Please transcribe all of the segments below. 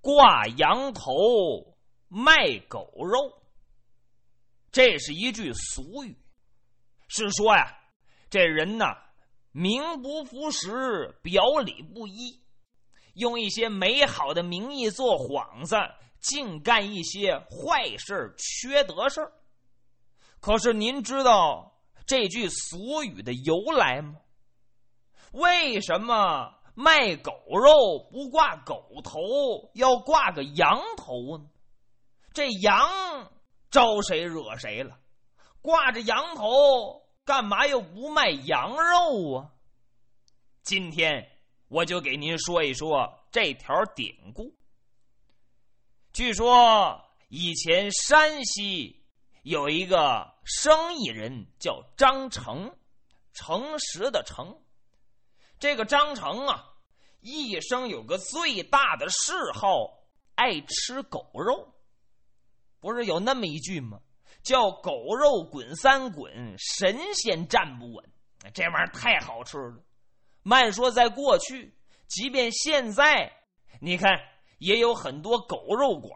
挂羊头卖狗肉。这是一句俗语，是说呀，这人呐，名不符实，表里不一，用一些美好的名义做幌子，净干一些坏事、缺德事可是您知道这句俗语的由来吗？为什么卖狗肉不挂狗头，要挂个羊头呢？这羊。招谁惹谁了？挂着羊头干嘛又不卖羊肉啊？今天我就给您说一说这条典故。据说以前山西有一个生意人叫张成，诚实的诚。这个张成啊，一生有个最大的嗜好，爱吃狗肉。不是有那么一句吗？叫“狗肉滚三滚，神仙站不稳”。这玩意儿太好吃了。慢说在过去，即便现在，你看也有很多狗肉馆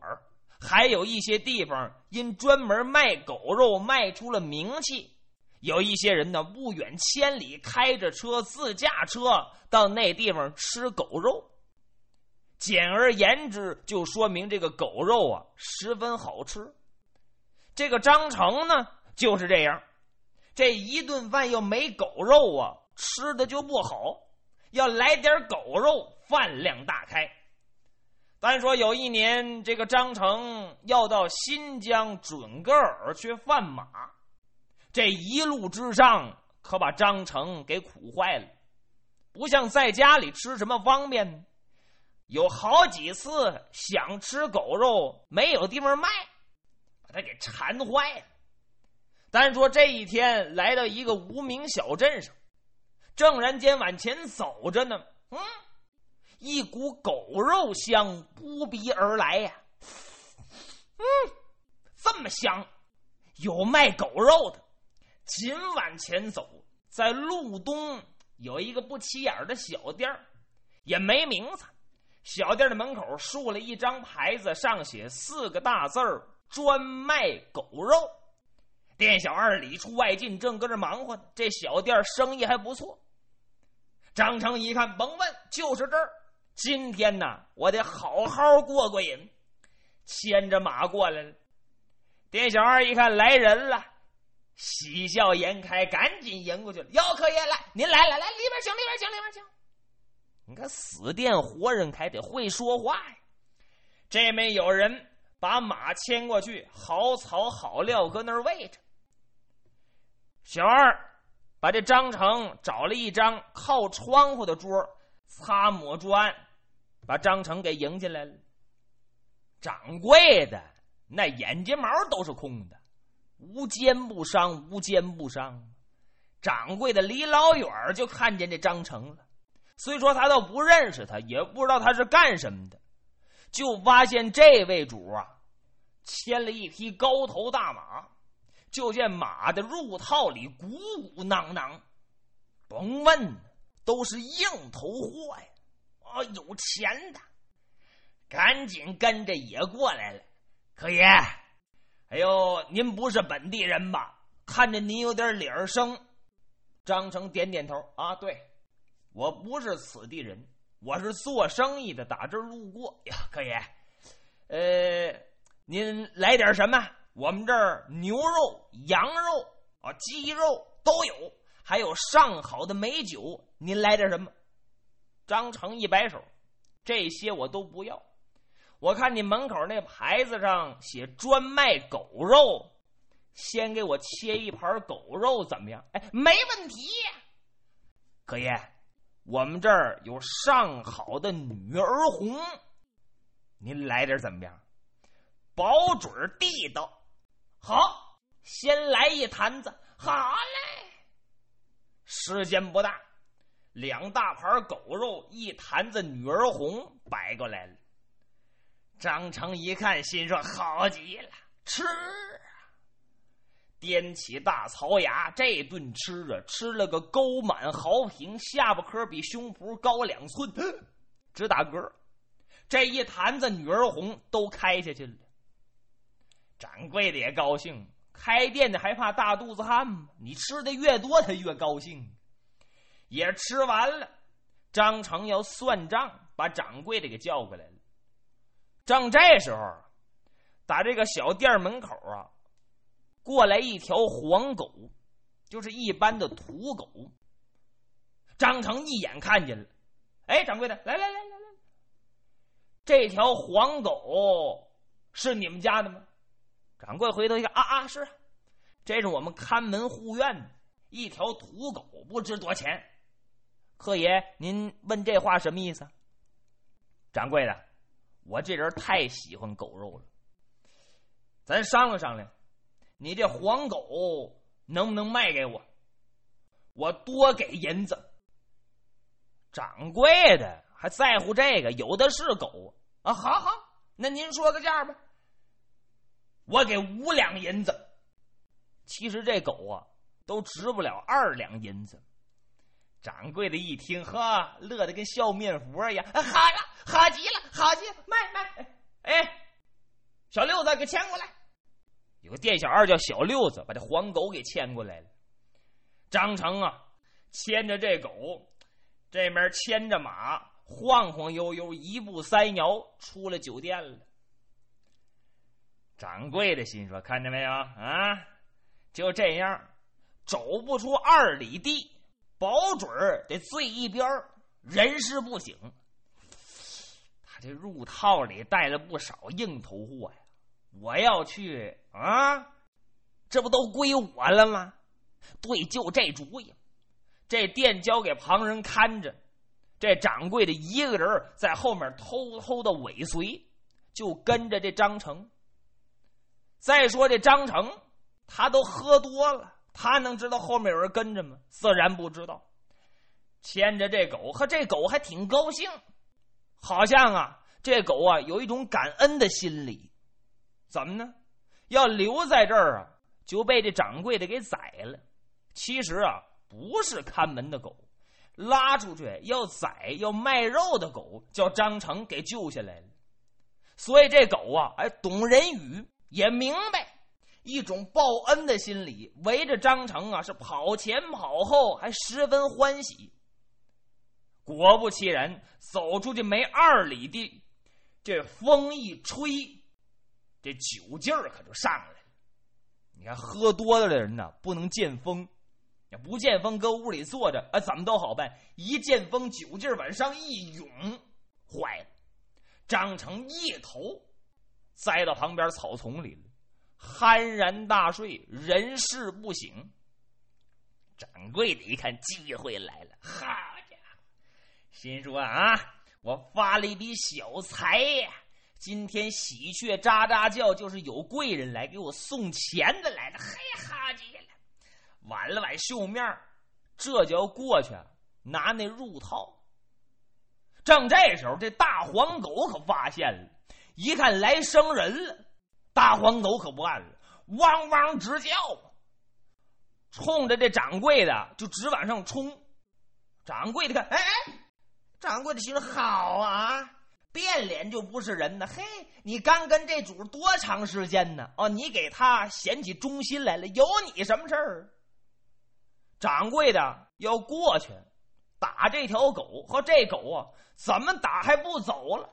还有一些地方因专门卖狗肉卖出了名气。有一些人呢，不远千里开着车、自驾车到那地方吃狗肉。简而言之，就说明这个狗肉啊十分好吃。这个张成呢就是这样，这一顿饭又没狗肉啊，吃的就不好。要来点狗肉，饭量大开。单说有一年，这个张成要到新疆准噶尔去贩马，这一路之上可把张成给苦坏了，不像在家里吃什么方便。有好几次想吃狗肉，没有地方卖，把他给馋坏了。单说这一天来到一个无名小镇上，正然间往前走着呢，嗯，一股狗肉香扑鼻而来呀，嗯，这么香，有卖狗肉的。紧往前走，在路东有一个不起眼的小店也没名字。小店的门口竖了一张牌子，上写四个大字儿：“专卖狗肉。”店小二里出外进，正搁这忙活呢。这小店生意还不错。张成一看，甭问，就是这儿。今天呢，我得好好过过瘾。牵着马过来了。店小二一看来人了，喜笑颜开，赶紧迎过去了。哟，客爷来，您来来来，里边请，里边请，里边请。你看死店活人还得会说话呀！这面有人把马牵过去，好草好料搁那儿喂着。小二把这张成找了一张靠窗户的桌，擦抹砖，把张成给迎进来了。掌柜的那眼睫毛都是空的，无奸不商，无奸不商。掌柜的离老远就看见这张成了。虽说他倒不认识他，也不知道他是干什么的，就发现这位主啊，牵了一匹高头大马，就见马的入套里鼓鼓囊囊，甭问，都是硬头货呀！啊，有钱的，赶紧跟着也过来了。可爷，哎呦，您不是本地人吧？看着您有点脸生。张成点点头，啊，对。我不是此地人，我是做生意的，打这儿路过呀，可爷。呃，您来点什么？我们这儿牛肉、羊肉啊、鸡肉都有，还有上好的美酒。您来点什么？张成一摆手，这些我都不要。我看你门口那牌子上写专卖狗肉，先给我切一盘狗肉怎么样？哎，没问题，可爷。我们这儿有上好的女儿红，您来点怎么样？保准地道。好，先来一坛子。好嘞。时间不大，两大盘狗肉，一坛子女儿红摆过来了。张成一看，心说：“好极了，吃。”掂起大槽牙，这顿吃啊，吃了个沟满壕平，下巴颏比胸脯高两寸，直打嗝。这一坛子女儿红都开下去了。掌柜的也高兴，开店的还怕大肚子汉吗？你吃的越多，他越高兴。也吃完了，张成要算账，把掌柜的给叫过来了。正这时候，打这个小店门口啊，过来一条黄狗，就是一般的土狗。张成一眼看见了，哎，掌柜的，来来来来来，这条黄狗是你们家的吗？掌柜回头一看，啊啊，是，这是我们看门护院的一条土狗，不值多钱。客爷，您问这话什么意思？掌柜的，我这人太喜欢狗肉了，咱商量商量，你这黄狗能不能卖给我？我多给银子。掌柜的还在乎这个？有的是狗啊！好好，那您说个价吧。我给五两银子。其实这狗啊，都值不了二两银子。掌柜的一听，呵，乐得跟笑面佛一样。好了，好极了，好极，卖卖！哎，小六子给牵过来。有个店小二叫小六子，把这黄狗给牵过来了。张成啊，牵着这狗。这面牵着马，晃晃悠悠，一步三摇出了酒店了。掌柜的心说：“看见没有啊？就这样，走不出二里地，保准得醉一边人事不省。他这入套里带了不少硬头货呀！我要去啊，这不都归我了吗？对，就这主意。”这店交给旁人看着，这掌柜的一个人在后面偷偷的尾随，就跟着这张成。再说这张成，他都喝多了，他能知道后面有人跟着吗？自然不知道。牵着这狗，和这狗还挺高兴，好像啊，这狗啊有一种感恩的心理。怎么呢？要留在这儿啊，就被这掌柜的给宰了。其实啊。不是看门的狗，拉出去要宰要卖肉的狗，叫张成给救下来了。所以这狗啊，哎，懂人语，也明白一种报恩的心理，围着张成啊是跑前跑后，还十分欢喜。果不其然，走出去没二里地，这风一吹，这酒劲儿可就上来了。你看，喝多了的人呢，不能见风。不见风，搁屋里坐着，啊，怎么都好办。一见风，酒劲儿往上一涌，坏了。张成一头栽到旁边草丛里了，酣然大睡，人事不省。掌柜的一看机会来了，好家伙，心说啊，我发了一笔小财呀！今天喜鹊喳喳叫，就是有贵人来给我送钱的来了。嘿，好极了。挽了挽袖面这就要过去拿那入套。正这时候，这大黄狗可发现了，一看来生人了，大黄狗可不按了，汪汪直叫，冲着这掌柜的就直往上冲。掌柜的看，哎哎，掌柜的心说好啊，变脸就不是人呢。嘿，你刚跟这主多长时间呢？哦，你给他显起忠心来了，有你什么事儿？掌柜的要过去打这条狗，和这狗啊，怎么打还不走了？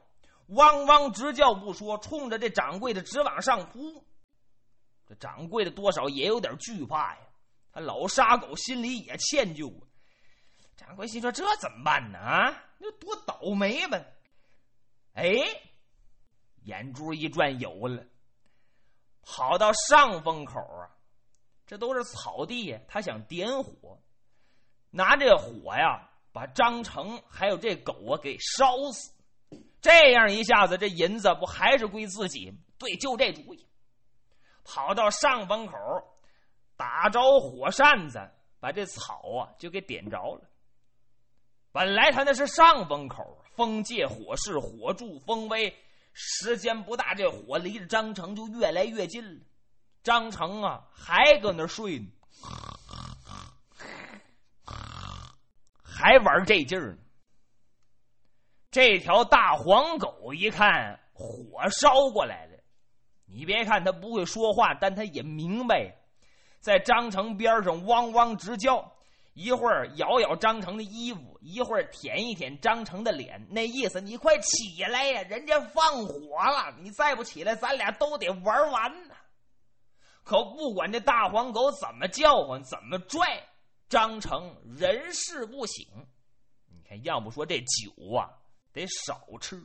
汪汪直叫不说，冲着这掌柜的直往上扑。这掌柜的多少也有点惧怕呀，他老杀狗心里也歉疚啊。掌柜心说：“这怎么办呢？啊，那多倒霉吧！”哎，眼珠一转，有了，跑到上风口啊。这都是草地呀，他想点火，拿这火呀，把张成还有这狗啊给烧死。这样一下子，这银子不还是归自己？对，就这主意。跑到上风口，打着火扇子，把这草啊就给点着了。本来他那是上风口，风借火势，火助风威，时间不大，这火离着张成就越来越近了。张成啊，还搁那睡呢，还玩这劲儿呢。这条大黄狗一看火烧过来了，你别看它不会说话，但它也明白，在张成边上汪汪直叫。一会儿咬咬张成的衣服，一会儿舔一舔张成的脸，那意思你快起来呀！人家放火了，你再不起来，咱俩都得玩完呢。可不管这大黄狗怎么叫唤，怎么拽，张成人事不醒。你看，要不说这酒啊，得少吃。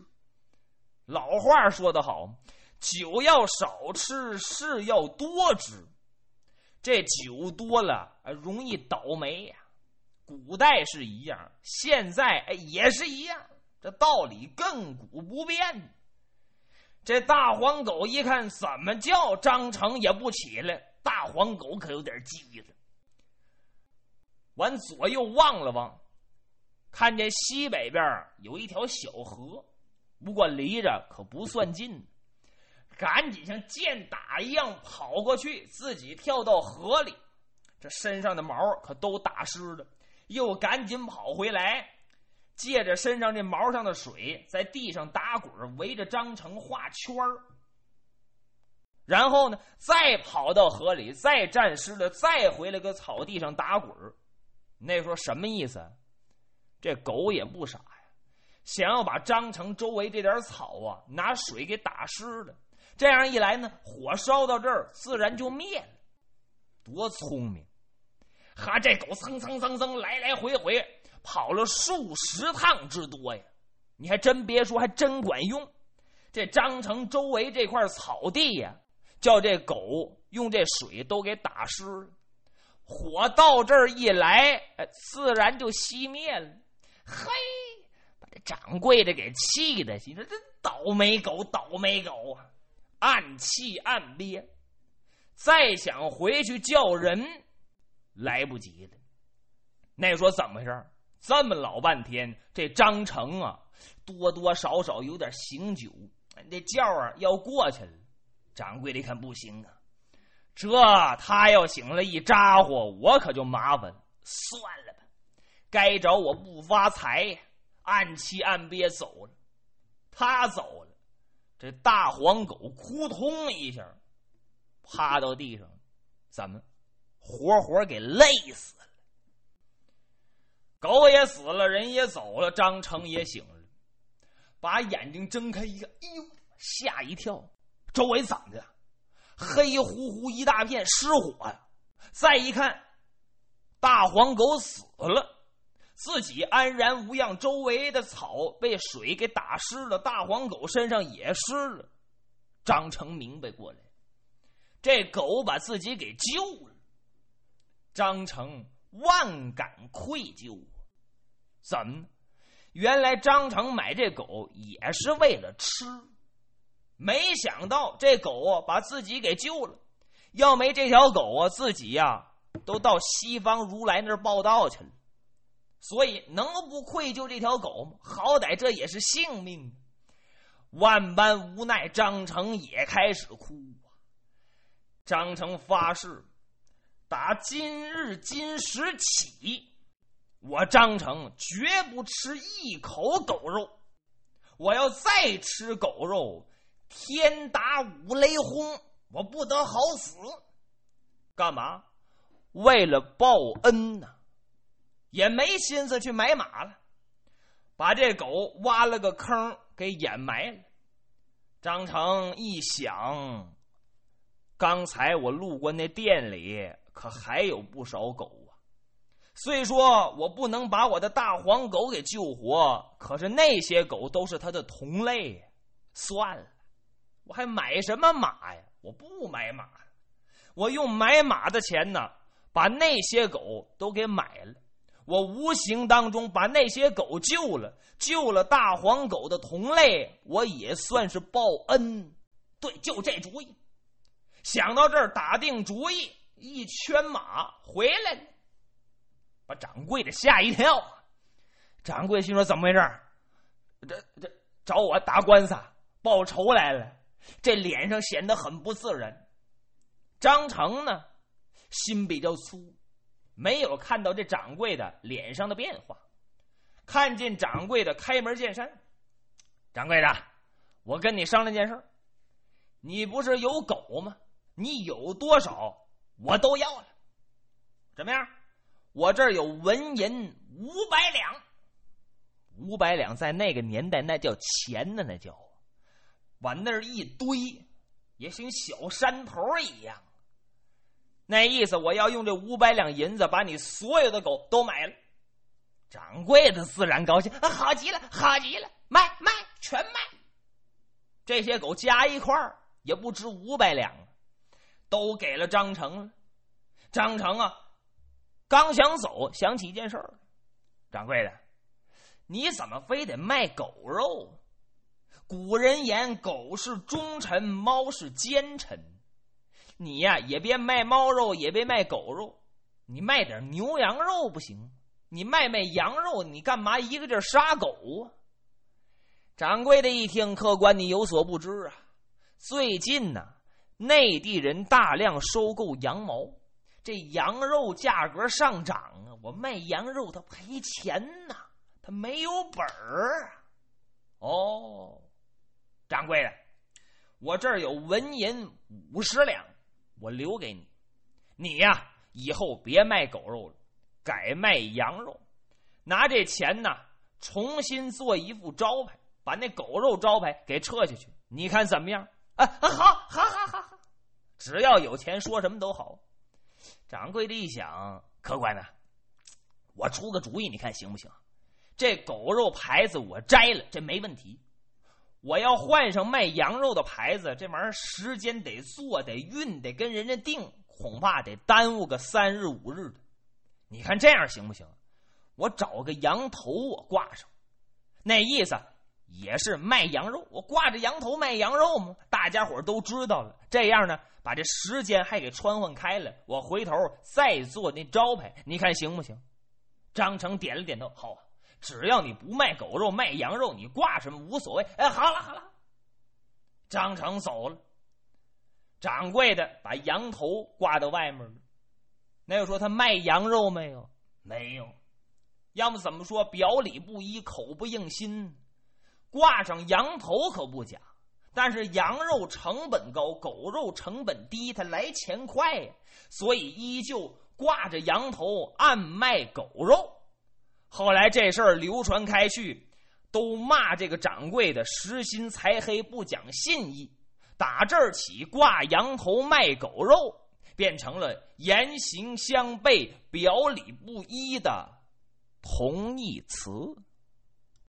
老话说得好，酒要少吃，事要多知。这酒多了，容易倒霉呀。古代是一样，现在也是一样，这道理亘古不变。这大黄狗一看怎么叫张成也不起来，大黄狗可有点急了。往左右望了望，看见西北边有一条小河，不过离着可不算近。赶紧像箭打一样跑过去，自己跳到河里，这身上的毛可都打湿了。又赶紧跑回来，借着身上这毛上的水，在地上打滚，围着张成画圈。然后呢，再跑到河里，再沾湿了，再回来个草地上打滚那时候什么意思？这狗也不傻呀，想要把张成周围这点草啊，拿水给打湿了。这样一来呢，火烧到这儿自然就灭了，多聪明！哈，这狗蹭蹭蹭蹭来来回回跑了数十趟之多呀！你还真别说，还真管用。这张城周围这块草地呀，叫这狗用这水都给打湿了，火到这儿一来，哎，自然就熄灭了。嘿，把这掌柜的给气的，你说这倒霉狗，倒霉狗啊！暗气暗憋，再想回去叫人，来不及了。那说怎么回事？这么老半天，这张成啊，多多少少有点醒酒，那觉啊要过去了。掌柜的一看不行啊，这他要醒了一咋呼，我可就麻烦。算了吧，该找我不发财，暗气暗憋走了。他走了。这大黄狗扑通一下趴到地上，怎么活活给累死了？狗也死了，人也走了，张成也醒了，把眼睛睁开一看，哎呦，吓一跳！周围怎么的？黑乎乎一大片，失火呀！再一看，大黄狗死了。自己安然无恙，周围的草被水给打湿了，大黄狗身上也湿了。张成明白过来，这狗把自己给救了。张成万感愧疚，怎么？原来张成买这狗也是为了吃，没想到这狗把自己给救了。要没这条狗啊，自己呀都到西方如来那儿报道去了。所以能不愧疚这条狗吗？好歹这也是性命。万般无奈，张成也开始哭啊。张成发誓，打今日今时起，我张成绝不吃一口狗肉。我要再吃狗肉，天打五雷轰，我不得好死。干嘛？为了报恩呢！也没心思去买马了，把这狗挖了个坑给掩埋了。张成一想，刚才我路过那店里，可还有不少狗啊。虽说我不能把我的大黄狗给救活，可是那些狗都是它的同类。算了，我还买什么马呀？我不买马，我用买马的钱呢，把那些狗都给买了。我无形当中把那些狗救了，救了大黄狗的同类，我也算是报恩。对，就这主意。想到这儿，打定主意，一圈马回来，把掌柜的吓一跳。掌柜心说：“怎么回事？这这找我打官司报仇来了？”这脸上显得很不自然。张成呢，心比较粗。没有看到这掌柜的脸上的变化，看见掌柜的开门见山：“掌柜的，我跟你商量件事你不是有狗吗？你有多少，我都要了。怎么样？我这儿有纹银五百两。五百两在那个年代那叫钱呢，那叫往那儿一堆，也像小山头一样。那意思，我要用这五百两银子把你所有的狗都买了。掌柜的自然高兴，啊好极了，好极了，卖卖全卖。这些狗加一块儿也不值五百两，都给了张成了。张成啊，刚想走，想起一件事儿，掌柜的，你怎么非得卖狗肉？古人言，狗是忠臣，猫是奸臣。你呀，也别卖猫肉，也别卖狗肉，你卖点牛羊肉不行？你卖卖羊肉，你干嘛一个劲杀狗啊？掌柜的一听，客官你有所不知啊，最近呢，内地人大量收购羊毛，这羊肉价格上涨啊，我卖羊肉他赔钱呐，他没有本儿。哦，掌柜的，我这儿有纹银五十两。我留给你，你呀，以后别卖狗肉了，改卖羊肉，拿这钱呢，重新做一副招牌，把那狗肉招牌给撤下去，你看怎么样？啊，好，好，好，好，好，只要有钱，说什么都好。掌柜的一想，客官呢，我出个主意，你看行不行？这狗肉牌子我摘了，这没问题。我要换上卖羊肉的牌子，这玩意儿时间得做，得运，得跟人家定，恐怕得耽误个三日五日的。你看这样行不行？我找个羊头，我挂上，那意思也是卖羊肉。我挂着羊头卖羊肉嘛，大家伙都知道了。这样呢，把这时间还给穿换开了。我回头再做那招牌，你看行不行？张成点了点头，好。只要你不卖狗肉，卖羊肉，你挂什么无所谓。哎，好了好了，张成走了。掌柜的把羊头挂到外面了。那又说他卖羊肉没有？没有。要么怎么说表里不一，口不应心？挂上羊头可不假，但是羊肉成本高，狗肉成本低，它来钱快呀，所以依旧挂着羊头暗卖狗肉。后来这事儿流传开去，都骂这个掌柜的实心财黑不讲信义。打这儿起，挂羊头卖狗肉，变成了言行相悖、表里不一的同义词。